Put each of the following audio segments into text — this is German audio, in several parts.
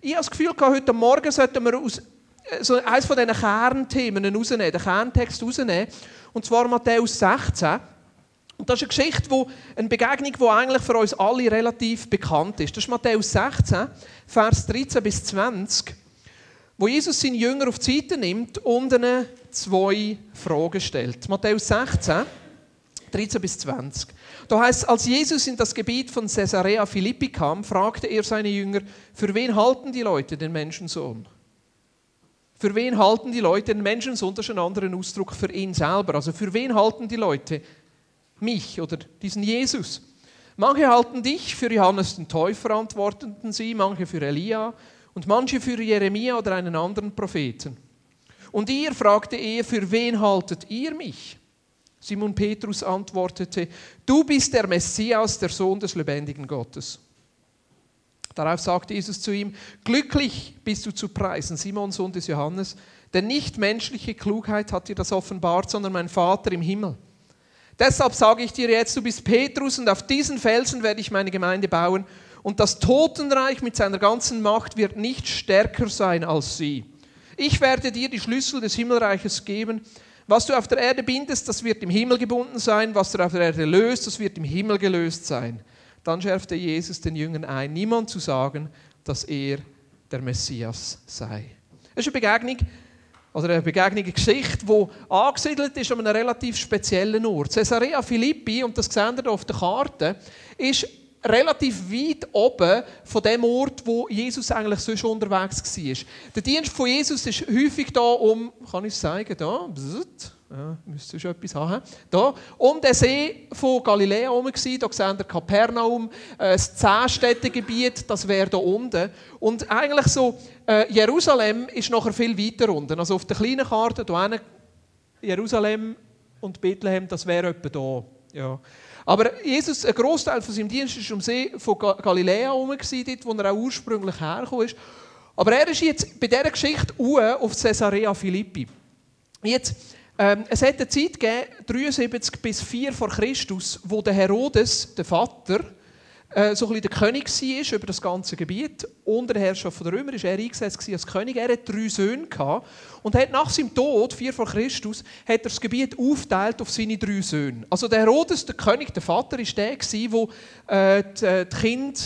Ich habe das Gefühl, heute Morgen sollten wir aus, äh, so eines von diesen Kernthemen rausnehmen, den Kerntext rausnehmen, und zwar Matthäus 16. Und das ist eine Geschichte, wo, eine Begegnung, die eigentlich für uns alle relativ bekannt ist. Das ist Matthäus 16, Vers 13 bis 20, wo Jesus seine Jünger auf die Seite nimmt und ihnen zwei Fragen stellt. Matthäus 16, 13 bis 20. Da heißt als Jesus in das Gebiet von Caesarea Philippi kam, fragte er seine Jünger, für wen halten die Leute den Menschensohn? Für wen halten die Leute den Menschensohn? Das ist ein anderer Ausdruck für ihn selber. Also für wen halten die Leute mich oder diesen Jesus. Manche halten dich für Johannes den Täufer, antworteten sie, manche für Elia und manche für Jeremia oder einen anderen Propheten. Und ihr, fragte er, für wen haltet ihr mich? Simon Petrus antwortete, du bist der Messias, der Sohn des lebendigen Gottes. Darauf sagte Jesus zu ihm, glücklich bist du zu preisen, Simon, Sohn des Johannes, denn nicht menschliche Klugheit hat dir das offenbart, sondern mein Vater im Himmel. Deshalb sage ich dir jetzt, du bist Petrus und auf diesen Felsen werde ich meine Gemeinde bauen und das Totenreich mit seiner ganzen Macht wird nicht stärker sein als sie. Ich werde dir die Schlüssel des Himmelreiches geben. Was du auf der Erde bindest, das wird im Himmel gebunden sein. Was du auf der Erde löst, das wird im Himmel gelöst sein. Dann schärfte Jesus den Jüngern ein, niemand zu sagen, dass er der Messias sei. Es ist eine Begegnung, oder eine Begegnung, eine Geschichte, die angesiedelt ist an einem relativ speziellen Ort. Caesarea Philippi, und das seht ihr auf der Karte, ist relativ weit oben von dem Ort, wo Jesus eigentlich sonst unterwegs war. Der Dienst von Jesus ist häufig da um, kann ich es zeigen, da, ja, müsste schon etwas haben. Da, um den See von Galiläa herum, da sehen wir Kapernaum, äh, das Zehnstädtegebiet, das wäre da unten. Und eigentlich so, äh, Jerusalem ist nachher viel weiter unten. Also auf der kleinen Karte, da Jerusalem und Bethlehem, das wäre etwa da. Ja. Aber Jesus, ein Großteil von seinem Dienst war am See von Galiläa herum, dort, wo er auch ursprünglich hergekommen ist. Aber er ist jetzt bei dieser Geschichte auf Caesarea Philippi. Jetzt, ähm, es hat eine Zeit gegeben, 73 bis 4 vor Christus, wo der Herodes, der Vater, äh, so ein bisschen der König war über das ganze Gebiet. Unter der Herrschaft der Römer war er eingesetzt als König. Er hatte drei Söhne und hat nach seinem Tod, 4 vor Christus, hat er das Gebiet aufgeteilt auf seine drei Söhne. Also der Herodes, der König, der Vater, war der, der äh, die, äh, die Kinder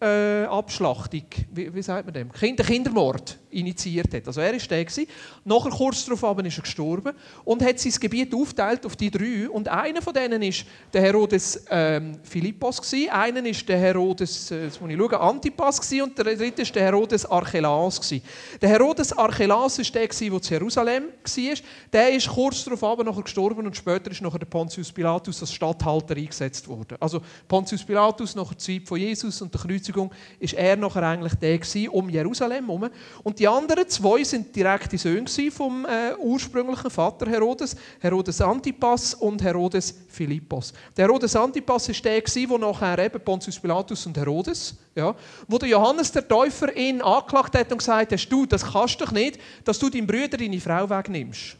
äh, Abschlachtung, wie, wie, sagt man dem? Kinder, Kindermord initiiert hat. Also er war der. Gewesen. Nachher, kurz darauf ist er gestorben und hat sein Gebiet aufgeteilt auf die drei. Und einer von denen war der Herodes ähm, Philippos, gewesen. einer ist der Herodes, äh, muss ich schauen, Antipas gewesen. und der dritte ist der Herodes Archelaus. Gewesen. Der Herodes Archelaus war der, der zu Jerusalem war. Der ist kurz darauf aber nachher gestorben und später ist nachher der Pontius Pilatus als Statthalter eingesetzt worden. Also Pontius Pilatus nach der Zeit von Jesus und der Kreuzigung ist er nachher eigentlich der gewesen, um Jerusalem herum. Und die anderen zwei sind direkte Söhne vom äh, ursprünglichen Vater Herodes, Herodes Antipas und Herodes Philippos. Der Herodes Antipas ist der wo nachher eben Pontius Pilatus und Herodes, ja, wo der Johannes der Täufer ihn angeklagt hat und gesagt hat, du, das kannst doch nicht, dass du deinem Bruder deine Frau wegnimmst.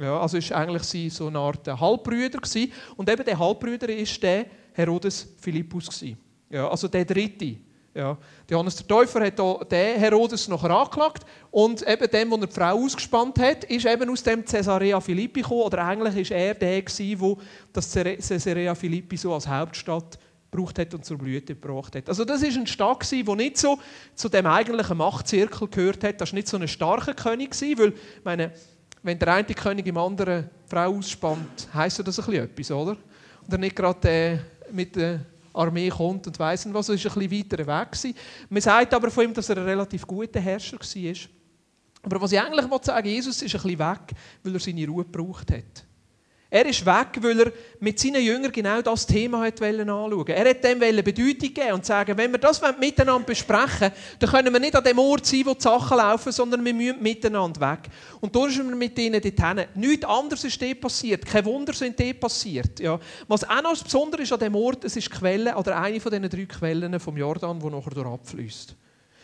Ja, also ist eigentlich so eine Art Halbbrüder gewesen. und eben der Halbbrüder ist der Herodes Philippus gewesen. Ja, also der dritte. Ja. Johannes der Täufer hat den Herodes noch angeklagt und eben dem, der die Frau ausgespannt hat, ist eben aus dem Caesarea Philippi gekommen, oder eigentlich war er der, der das Caesarea Philippi so als Hauptstadt gebraucht hat und zur Blüte gebracht hat. Also das ist eine Stadt, die nicht so zu dem eigentlichen Machtzirkel gehört hat. Das war nicht so ein starker König, weil meine, wenn der eine König im anderen Frau ausspannt, heisst das ein bisschen etwas, oder? Und er nicht gerade äh, mit der Armee kommt und weiss was. Es war ein bisschen weiter weg. Gewesen. Man sagt aber von ihm, dass er ein relativ guter Herrscher war. Aber was ich eigentlich sagen will, Jesus ist ein bisschen weg, weil er seine Ruhe gebraucht hat. Er ist weg, weil er mit seinen Jüngern genau das Thema anschauen wollte. Er hat dem Bedeutung geben und sagen, wenn wir das miteinander besprechen dann können wir nicht an dem Ort sein, wo die Sachen laufen, sondern wir müssen miteinander weg. Und da sind wir mit ihnen dorthin. Nichts anderes ist dort passiert. Kein Wunder sind dort passiert. Ja. Was auch noch besonders ist an dem Ort, es ist die Quelle, oder eine von diesen drei Quellen vom Jordan, die nachher abfließt.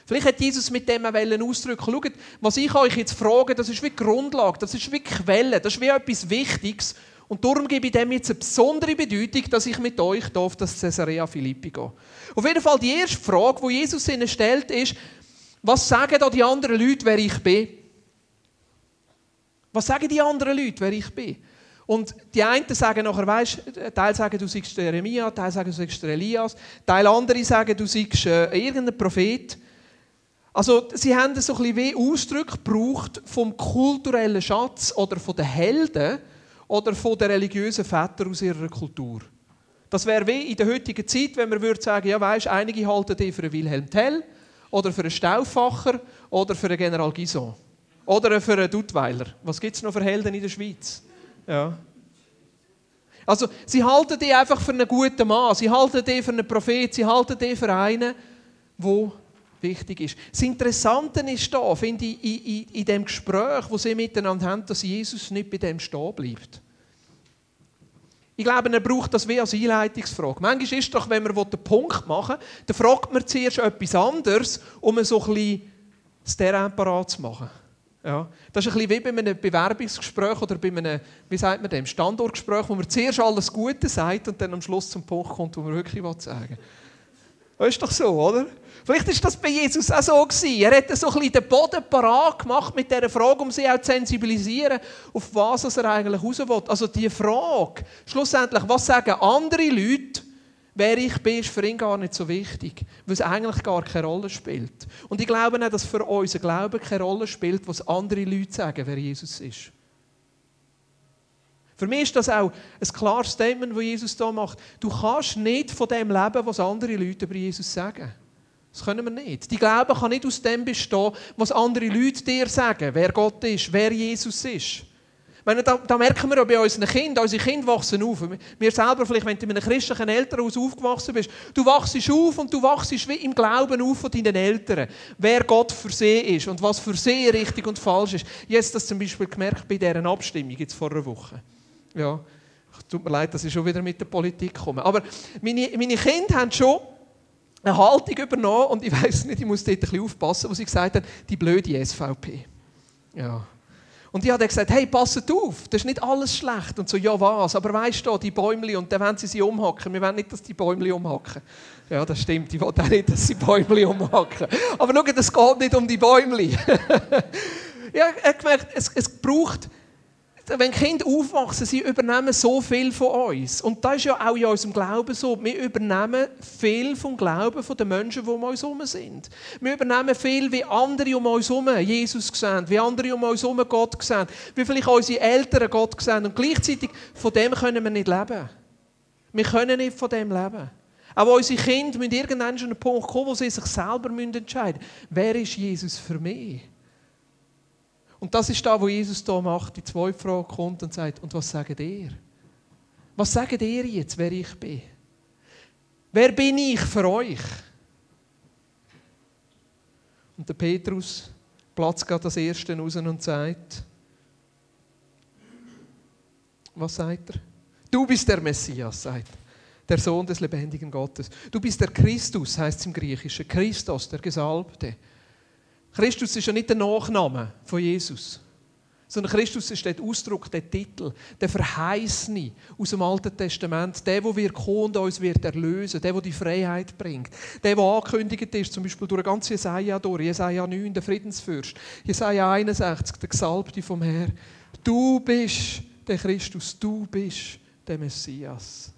Vielleicht hat Jesus mit dem ausdrücken Schaut, was ich euch jetzt frage, das ist wie Grundlage, das ist wie Quelle, das ist wie etwas Wichtiges. Und darum gebe ich dem jetzt eine besondere Bedeutung, dass ich mit euch auf das Caesarea Philippi gehe. Auf jeden Fall die erste Frage, die Jesus ihnen stellt, ist, Was sagen da die anderen Leute, wer ich bin? Was sagen die anderen Leute, wer ich bin? Und die einen sagen nachher, weißt, Teil sagen, du seist Jeremia, Teil sagen, du seist Elias, Teil andere sagen, du seist äh, irgendein Prophet. Also sie haben so ein bisschen wie Ausdruck gebraucht vom kulturellen Schatz oder von den Helden oder von den religiösen Vätern aus ihrer Kultur. Das wäre wie in der heutigen Zeit, wenn man würde sagen, ja weißt, einige halten die für einen Wilhelm Tell oder für einen Stauffacher oder für einen General Gison oder für einen Duttweiler. Was gibt es noch für Helden in der Schweiz? Ja. Also, sie halten die einfach für einen guten Mann, sie halten die für einen Prophet, sie halten die für einen, der wichtig ist. Das Interessante ist da, finde ich, in, in, in dem Gespräch, wo sie miteinander haben, dass Jesus nicht bei dem stehen bleibt. Ich glaube, er braucht das wie als Einleitungsfrage. Manchmal ist doch, wenn man den Punkt machen will, dann fragt man zuerst etwas anderes, um so ein bisschen das Terrain zu machen. Ja. Das ist ein bisschen wie bei einem Bewerbungsgespräch oder bei einem, wie sagt man dem, Standortgespräch, wo man zuerst alles Gute sagt und dann am Schluss zum Punkt kommt, wo man wirklich sagen will. Das ist doch so, oder? Vielleicht ist das bei Jesus auch so gewesen. Er hat so ein bisschen den Boden parat gemacht mit dieser Frage, um sie auch zu sensibilisieren, auf was er eigentlich raus will. Also die Frage, schlussendlich, was sagen andere Leute, wer ich bin, ist für ihn gar nicht so wichtig, weil es eigentlich gar keine Rolle spielt. Und ich glaube auch, dass für unseren Glauben keine Rolle spielt, was andere Leute sagen, wer Jesus ist. Für mich ist das auch ein klares Statement, das Jesus hier macht. Du kannst nicht von dem leben, was andere Leute über Jesus sagen. Das können wir nicht. Die Glaube kann nicht aus dem bestehen, was andere Leute dir sagen, wer Gott ist, wer Jesus ist meine, da, da, merken wir auch bei unseren Kindern, unsere Kinder wachsen auf. Wir selber, vielleicht, wenn du in einem christlichen Elternhaus aufgewachsen bist, du wachst auf und du wachst wie im Glauben auf von deinen Eltern, wer Gott für sie ist und was für sie richtig und falsch ist. Jetzt das zum Beispiel gemerkt bei dieser Abstimmung jetzt vor einer Woche. Ja, tut mir leid, dass ich schon wieder mit der Politik komme. Aber meine, meine Kinder haben schon eine Haltung übernommen und ich weiß nicht, ich muss dort ein bisschen aufpassen, wo sie gesagt haben, die blöde SVP. Ja. Und ich habe gesagt, hey, passet auf, das ist nicht alles schlecht. Und so, ja was, aber weißt du, die Bäumli, und dann wollen sie sie umhacken. Wir wollen nicht, dass die Bäumli umhacken. Ja, das stimmt, ich will auch nicht, dass sie Bäumli umhacken. Aber schau, es geht nicht um die Bäumli. ich habe gemerkt, es, es braucht wenn Kinder aufwachsen, sie übernehmen so viel von uns. Und das ist ja auch in unserem Glauben so. Wir übernehmen viel vom Glauben den Menschen, die um uns herum sind. Wir übernehmen viel, wie andere um uns herum Jesus sehen, wie andere um uns herum Gott sehen, wie vielleicht unsere Eltern Gott sehen. Und gleichzeitig, von dem können wir nicht leben. Wir können nicht von dem leben. Aber unsere Kinder müssen irgendwann an einen Punkt kommen, wo sie sich selber entscheiden müssen. Wer ist Jesus für mich? Und das ist da, wo Jesus da macht, die zweite Frage kommt und sagt, und was sagt ihr? Was sagt ihr jetzt, wer ich bin? Wer bin ich für euch? Und der Petrus platzt gerade das Erste raus und sagt, was sagt er? Du bist der Messias, sagt der Sohn des lebendigen Gottes. Du bist der Christus, heißt es im Griechischen. Christus, der Gesalbte. Christus ist ja nicht der Nachname von Jesus, sondern Christus ist der Ausdruck, der Titel, der Verheißene aus dem Alten Testament, der, wo wir kommen und uns wird erlösen, der, der die Freiheit bringt, der, der angekündigt ist, zum Beispiel durch ganz Jesaja durch, Jesaja 9, der Friedensfürst, Jesaja 61, der Gesalbte vom Herr. Du bist der Christus, du bist der Messias.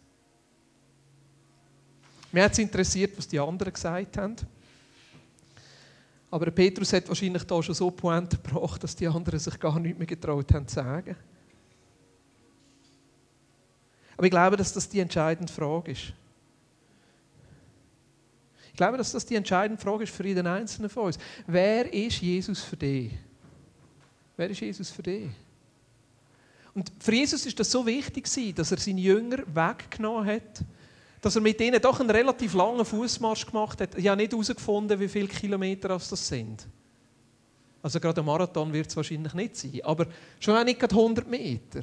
Mir hat es interessiert, was die anderen gesagt haben. Aber Petrus hat wahrscheinlich da schon so Pointe gebracht, dass die anderen sich gar nicht mehr getraut haben zu sagen. Aber ich glaube, dass das die entscheidende Frage ist. Ich glaube, dass das die entscheidende Frage ist für jeden Einzelnen von uns. Wer ist Jesus für dich? Wer ist Jesus für dich? Und für Jesus ist das so wichtig, dass er seine Jünger weggenommen hat dass er mit ihnen doch einen relativ langen Fußmarsch gemacht hat. Ich habe nicht herausgefunden, wie viele Kilometer das sind. Also gerade ein Marathon wird es wahrscheinlich nicht sein, aber schon auch nicht gerade 100 Meter.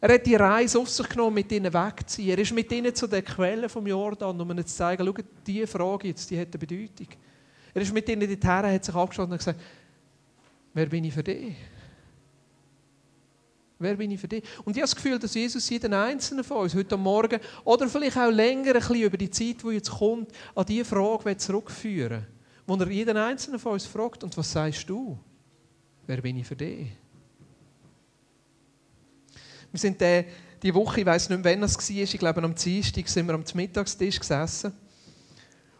Er hat die Reise auf sich genommen, mit ihnen wegzuziehen. Er ist mit ihnen zu der Quelle vom Jordan, um ihnen zu zeigen, schau, diese Frage jetzt, die hat eine Bedeutung. Er ist mit ihnen dorthin, hat sich abgeschaut und gesagt, wer bin ich für dich? Wer bin ich für dich? Und ich habe das Gefühl, dass Jesus jeden Einzelnen von uns heute Morgen oder vielleicht auch länger ein bisschen über die Zeit, die jetzt kommt, an diese Frage zurückführen wo er jeden einzelnen von uns fragt, und was sagst du? Wer bin ich für dich? Wir sind die, die Woche, ich weiß nicht mehr, wann es war, ich glaube am Dienstag sind wir am Mittagstisch gesessen.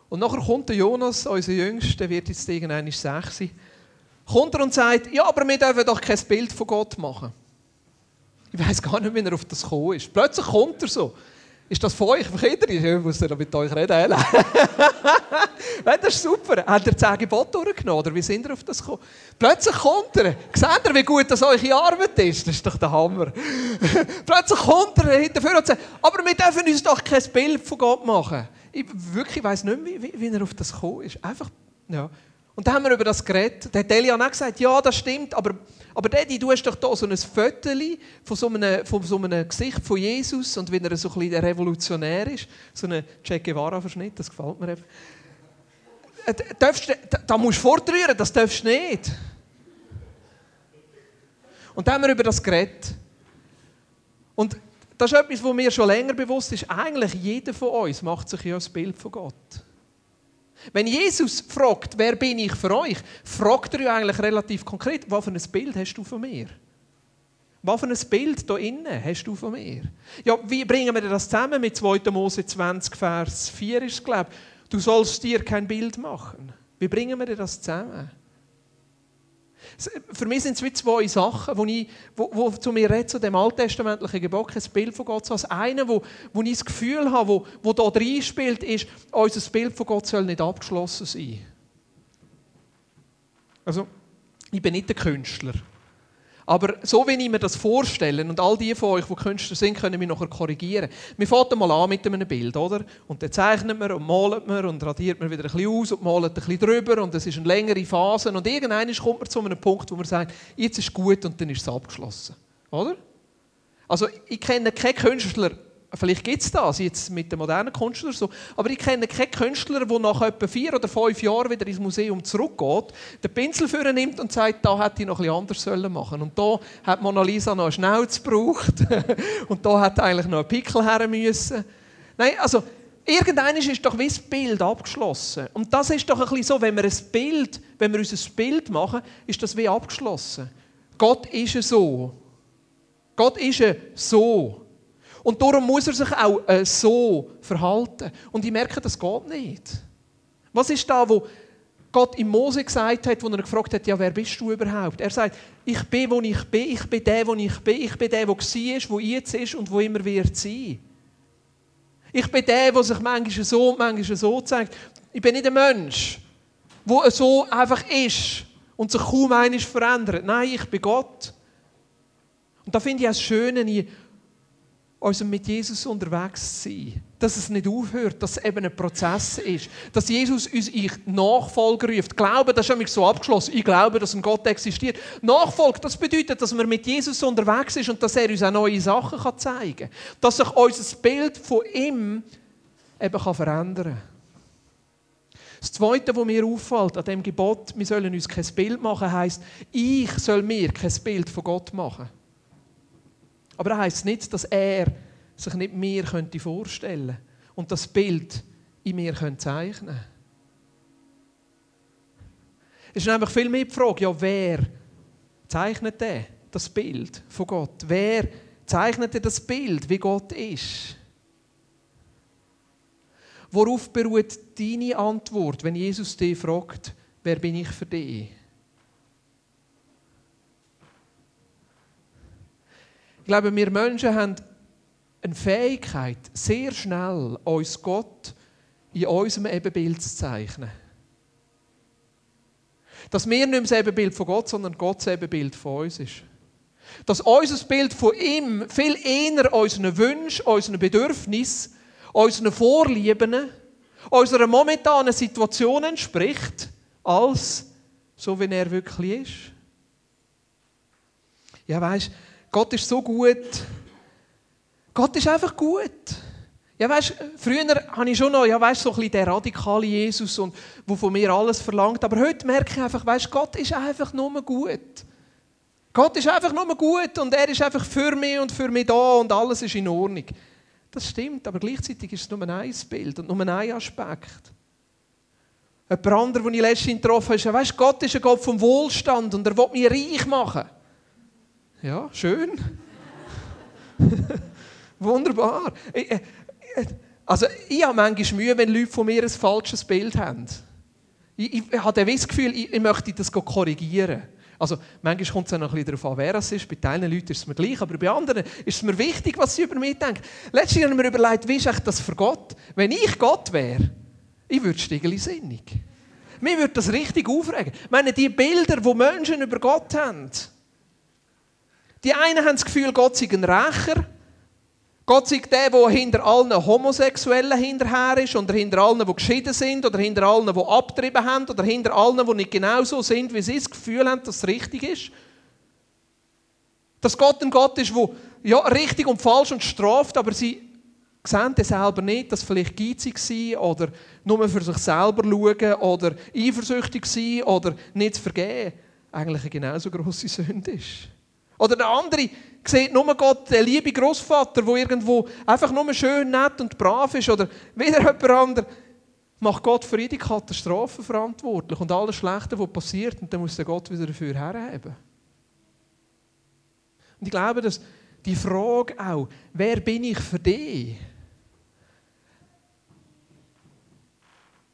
Und nachher kommt der Jonas, unser Jüngster, wird jetzt irgendwann sechs, kommt er und sagt, ja, aber wir dürfen doch kein Bild von Gott machen. Ich weiß gar nicht, wie er auf das gekommen ist. Plötzlich kommt er so. Ist das von euch, Kinder? Ich muss ja mit euch reden. das ist super. Hat er 10 Gebote durchgenommen? Oder wie sind ihr auf das gekommen? Plötzlich kommt er. Seht ihr, wie gut das eure Arbeit ist? Das ist doch der Hammer. Plötzlich kommt er hinterher und sagt, aber wir dürfen uns doch kein Bild von Gott machen. Ich wirklich weiss nicht mehr, wie, wie er auf das gekommen ist. Einfach, ja. Und dann haben wir über das geredet. Da hat Elian auch gesagt, ja, das stimmt, aber, aber Daddy, du hast doch hier so ein Foto von so einem, von so einem Gesicht von Jesus und wenn er so ein bisschen revolutionär ist, so ein Che Guevara-Verschnitt, das gefällt mir eben. Äh, darfst, da, da musst du fortrühren, das darfst du nicht. Und dann haben wir über das geredet. Und das ist etwas, was mir schon länger bewusst ist. Eigentlich jeder von uns macht sich ja ein Bild von Gott. Wenn Jesus fragt, wer bin ich für euch, fragt er ja eigentlich relativ konkret, was für ein Bild hast du von mir? Was für ein Bild hier innen hast du von mir? Ja, wie bringen wir das zusammen mit 2. Mose 20, Vers 4 ist es, glaube ich. Du sollst dir kein Bild machen. Wie bringen wir das zusammen? Für mich sind es wie zwei Sachen, wo, ich, wo, wo zu mir redet, zu dem alttestamentlichen Gebot, ein Bild von Gott. So als einer, wo, wo ich das Gefühl habe, wo, wo da drin spielt, ist, unser Bild von Gott soll nicht abgeschlossen sein. Also, ich bin nicht der Künstler. Aber so wie ich mir das vorstelle, und all die von euch, die Künstler sind, können mich nachher korrigieren. Wir fangen mal an mit einem Bild, oder? Und dann zeichnet man und malt man und radiert man wieder ein bisschen aus und malt ein bisschen drüber und es ist eine längere Phase und irgendwann kommt man zu einem Punkt, wo man sagt, jetzt ist gut und dann ist es abgeschlossen. Oder? Also ich kenne keinen Künstler, Vielleicht gibt es das jetzt mit den modernen Künstlern so. Aber ich kenne keinen Künstler, der nach etwa vier oder fünf Jahren wieder ins Museum zurückgeht, den Pinsel für nimmt und sagt, da hätte ich noch etwas anders sollen Und da hat Mona Lisa noch eine Schnauze gebraucht. und da hat eigentlich noch ein Pickel her müssen. Nein, also irgendwann ist doch wie das Bild abgeschlossen. Und das ist doch ein bisschen so, wenn wir ein Bild, wenn wir uns ein Bild machen, ist das wie abgeschlossen. Gott ist so. Gott ist so. Und darum muss er sich auch äh, so verhalten. Und ich merke, das geht nicht. Was ist da, wo Gott im Mose gesagt hat, wo er gefragt hat, ja, wer bist du überhaupt? Er sagt, ich bin, wo ich bin, ich bin der, wo ich bin, ich bin der, der war, wo jetzt ist und wo immer wird sein. Ich bin der, der sich manchmal so und manchmal so zeigt. Ich bin nicht ein Mensch, der so einfach ist und sich kaum eines verändert. Nein, ich bin Gott. Und da finde ich das Schöne, also mit Jesus unterwegs sein. Dass es nicht aufhört, dass es eben ein Prozess ist. Dass Jesus uns ich Nachfolger ruft. Glauben, das ist nämlich so abgeschlossen. Ich glaube, dass ein Gott existiert. Nachfolge, das bedeutet, dass man mit Jesus unterwegs ist und dass er uns auch neue Sachen kann zeigen kann. Dass sich unser Bild von ihm eben kann verändern kann. Das Zweite, was mir auffällt an dem Gebot, wir sollen uns kein Bild machen, heisst, ich soll mir kein Bild von Gott machen. Aber das heisst nicht, dass er sich nicht mir könnte vorstellen und das Bild in mir könnte zeichnen Es ist einfach viel mehr die Frage, ja, wer zeichnet der das Bild von Gott? Wer zeichnet das Bild, wie Gott ist? Worauf beruht deine Antwort, wenn Jesus dich fragt, wer bin ich für dich? Ich glaube, wir Menschen haben eine Fähigkeit, sehr schnell uns Gott in unserem Ebenbild zu zeichnen. Dass wir nicht das Ebenbild von Gott, sondern Gott das Ebenbild von uns ist. Dass unser Bild von ihm viel eher unseren Wünschen, unseren Bedürfnissen, unseren Vorlieben, unserer momentanen Situation entspricht, als so, wie er wirklich ist. Ja, weißt Gott ist so gut. Gott ist einfach gut. Ja, weißt, früher habe ich schon noch, ja, weißt, so ein bisschen der radikale Jesus und wo von mir alles verlangt. Aber heute merke ich einfach, weißt, Gott ist einfach nur gut. Gott ist einfach nur gut und er ist einfach für mich und für mich da und alles ist in Ordnung. Das stimmt, aber gleichzeitig ist es nur ein Bild und nur ein Aspekt. Jemand anderer, den ich letztens getroffen habe, weißt, Gott ist ein Gott vom Wohlstand und er will mich reich machen. Ja, schön. Wunderbar. Äh, also, ich habe manchmal Mühe, wenn Leute von mir ein falsches Bild haben. Ich, ich, habe das Gefühl, ich, ich möchte das korrigieren. Also, manchmal kommt es auch noch ein bisschen darauf an, wer es ist. Bei teilen Leuten ist es mir gleich, aber bei anderen ist es mir wichtig, was sie über mich denken. Letztens habe ich mir überlegt, wie ist das für Gott? Wenn ich Gott wäre, ich würde stiegeli sinnig. Mir würde das richtig aufregen. Ich meine, die Bilder, die Menschen über Gott haben. Die einen haben das Gefühl, Gott sei ein Rächer. Gott sei der, der hinter allen Homosexuellen hinterher ist, oder hinter allen, die geschieden sind, oder hinter allen, die abgetrieben haben, oder hinter allen, die nicht genau so sind, wie sie das Gefühl haben, dass es richtig ist. Dass Gott ein Gott ist, der ja, richtig und falsch und straft, aber sie sehen das selber nicht, dass vielleicht geizig war oder nur für sich selber schauen oder eifersüchtig sein oder nicht zu vergeben eigentlich eine genauso grosse Sünde ist. Oder der andere sieht nur Gott, der liebe Großvater, der irgendwo einfach nur schön, nett und brav ist. Oder wieder jemand anderes macht Gott für jede Katastrophe verantwortlich und alles Schlechte, was passiert, und dann muss der Gott wieder dafür herheben. Und ich glaube, dass die Frage auch, wer bin ich für dich?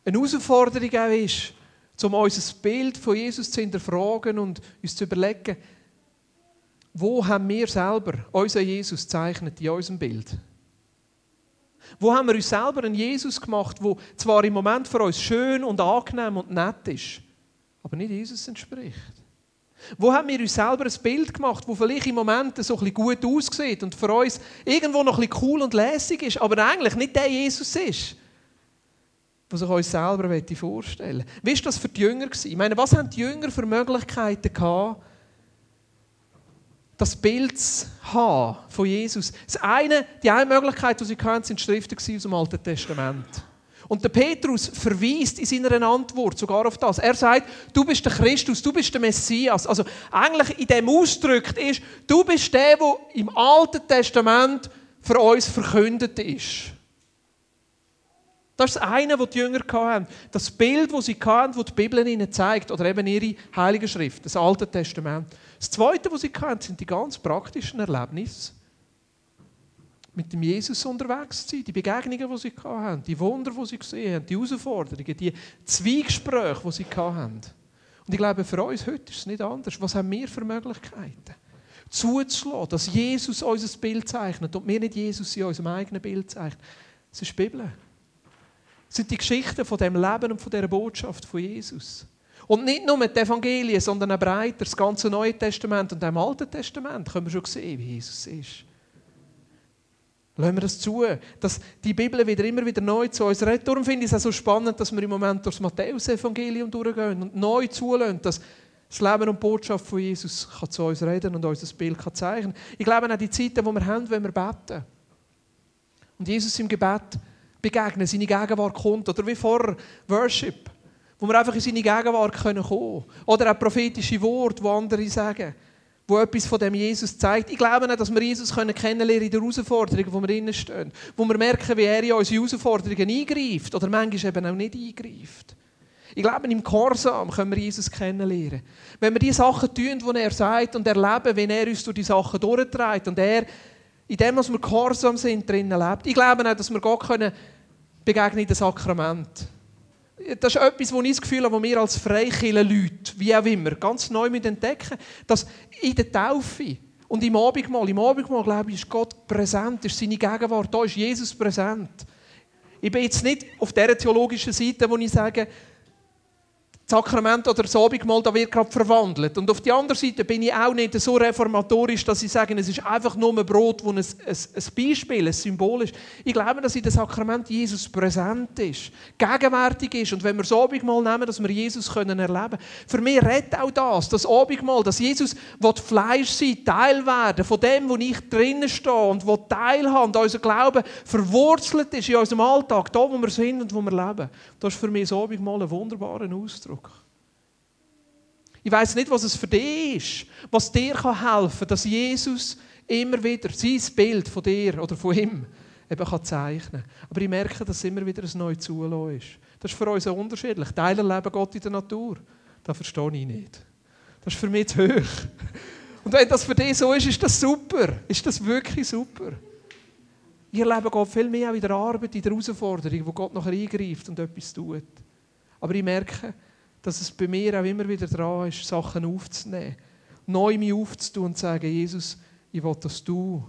Eine Herausforderung auch ist, um unser Bild von Jesus zu hinterfragen und uns zu überlegen, wo haben wir selber unseren Jesus gezeichnet in unserem Bild? Wo haben wir uns selber einen Jesus gemacht, der zwar im Moment für uns schön und angenehm und nett ist, aber nicht Jesus entspricht? Wo haben wir uns selber ein Bild gemacht, das vielleicht im Moment so ein bisschen gut aussieht und für uns irgendwo noch ein bisschen cool und lässig ist, aber eigentlich nicht der Jesus ist, was ich uns selber vorstellen möchte? Wie war das für die Jünger? Ich meine, was haben die Jünger für Möglichkeiten gehabt, das Bild haben von Jesus. Das eine, die eine Möglichkeit, die sie hatten, sind Schriften aus dem Alten Testament. Und der Petrus verweist in seiner Antwort sogar auf das. Er sagt, du bist der Christus, du bist der Messias. Also eigentlich in dem Ausdruck ist, du bist der, der im Alten Testament für uns verkündet ist. Das ist das eine, was die Jünger hatten. Das Bild, das sie hatten, das die Bibel ihnen zeigt, oder eben ihre Heilige Schrift, das Alte Testament. Das Zweite, was sie hatten, sind die ganz praktischen Erlebnisse. Mit dem Jesus unterwegs zu sein, die Begegnungen, die sie hatten, die Wunder, die sie gesehen haben, die Herausforderungen, die Zweigespräche, die sie hatten. Und ich glaube, für uns heute ist es nicht anders. Was haben wir für Möglichkeiten? Zuzulassen, dass Jesus unser Bild zeichnet und wir nicht Jesus in unserem eigenen Bild zeichnen. Das ist die Bibel. Sind die Geschichten von dem Leben und von dieser Botschaft von Jesus. Und nicht nur mit den Evangelien, sondern auch breiter, das ganze Neue Testament und dem Alten Testament können wir schon sehen, wie Jesus ist. Lassen wir das zu, dass die Bibel wieder immer wieder neu zu uns redet. Darum finde ich es auch so spannend, dass wir im Moment durch das Matthäus-Evangelium durchgehen und neu zulassen, dass das Leben und die Botschaft von Jesus kann zu uns reden und uns das Bild kann zeichnen Ich glaube auch die Zeiten, die wir haben, wenn wir beten. Und Jesus im Gebet begegnen, seine Gegenwart kommt. Oder wie vor Worship, wo wir einfach in seine Gegenwart kommen können. Oder auch prophetische Worte, die andere sagen, wo etwas von dem Jesus zeigt. Ich glaube nicht, dass wir Jesus kennenlernen können in der Herausforderung, wo wir stehen. Wo wir merken, wie er in unsere Herausforderungen eingreift. Oder manchmal eben auch nicht eingreift. Ich glaube, im Korsam können wir Jesus kennenlernen. Wenn wir die Sachen tun, die er sagt und erleben, wenn er uns durch die Sachen durchträgt und er in dem, was wir gehorsam sind, drinnen lebt. Ich glaube auch, dass wir Gott können begegnen den Sakrament. Das ist etwas, wo ich das Gefühl habe, wo wir als Freikirchen-Leute, wie auch immer, ganz neu entdecken, dass in der Taufe und im Abendmahl, im Abendmahl, glaube ich, ist Gott präsent, ist seine Gegenwart, da ist Jesus präsent. Ich bin jetzt nicht auf der theologischen Seite, wo ich sage, das Sakrament oder das Abendmahl, da wird gerade verwandelt. Und auf der anderen Seite bin ich auch nicht so reformatorisch, dass ich sage, es ist einfach nur ein Brot, das ein, ein, ein Beispiel, ein Symbol ist. Ich glaube, dass in dem Sakrament Jesus präsent ist, gegenwärtig ist. Und wenn wir das Abendmahl nehmen, dass wir Jesus können erleben können. Für mich redet auch das, das Abendmahl, dass Jesus Fleisch sein Teil werden von dem, wo ich drinnen stehe und wo teilhaben und unser Glaube verwurzelt ist in unserem Alltag, da wo wir sind und wo wir leben. Das ist für mich das Abendmahl ein wunderbarer Ausdruck. Ich weiß nicht, was es für dich ist, was dir helfen kann, dass Jesus immer wieder sein Bild von dir oder von ihm eben kann zeichnen kann. Aber ich merke, dass immer wieder ein neues Zulassen ist. Das ist für uns unterschiedlich. Teile leben Gott in der Natur. Das verstehe ich nicht. Das ist für mich zu hoch. Und wenn das für dich so ist, ist das super. Ist das wirklich super. Ich erlebe Gott viel mehr auch in der Arbeit, in der Herausforderung, wo Gott noch eingreift und etwas tut. Aber ich merke, dass es bei mir auch immer wieder dran ist, Sachen aufzunehmen. Neu mich aufzutun und zu sagen, Jesus, ich will, dass du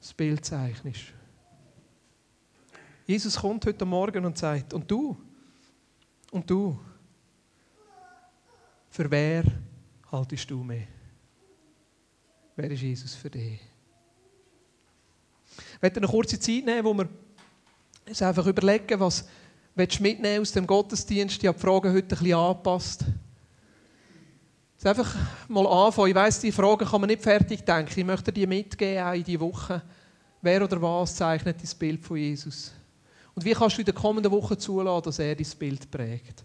das Bild zeichnest. Jesus kommt heute Morgen und sagt, und du? Und du? Für wer haltest du mehr? Wer ist Jesus für dich? Ich möchte eine kurze Zeit nehmen, wo wir uns einfach überlegen, was du mitnehmen aus dem Gottesdienst. Ich habe die Fragen heute ein bisschen angepasst. Jetzt einfach mal anfangen. Ich weiss, die Fragen kann man nicht fertig denken. Ich möchte dir mitgeben, auch in diese Woche. Wer oder was zeichnet das Bild von Jesus? Und wie kannst du in der kommenden Woche zulassen, dass er dein Bild prägt?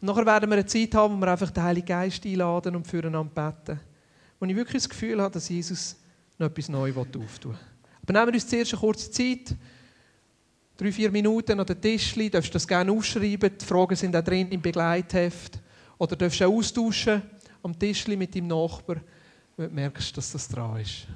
Und nachher werden wir eine Zeit haben, wo wir einfach den Heiligen Geist einladen und füreinander beten. Wo ich wirklich das Gefühl habe, dass Jesus noch etwas Neues auftun will. Aber nehmen wir uns zuerst eine kurze Zeit. Drei, vier Minuten an den Tischli. Du darfst das gerne aufschreiben. Die Fragen sind auch drin im Begleitheft. Oder du darfst auch austauschen am Tischli mit deinem Nachbarn, wenn du merkst, dass das dran ist.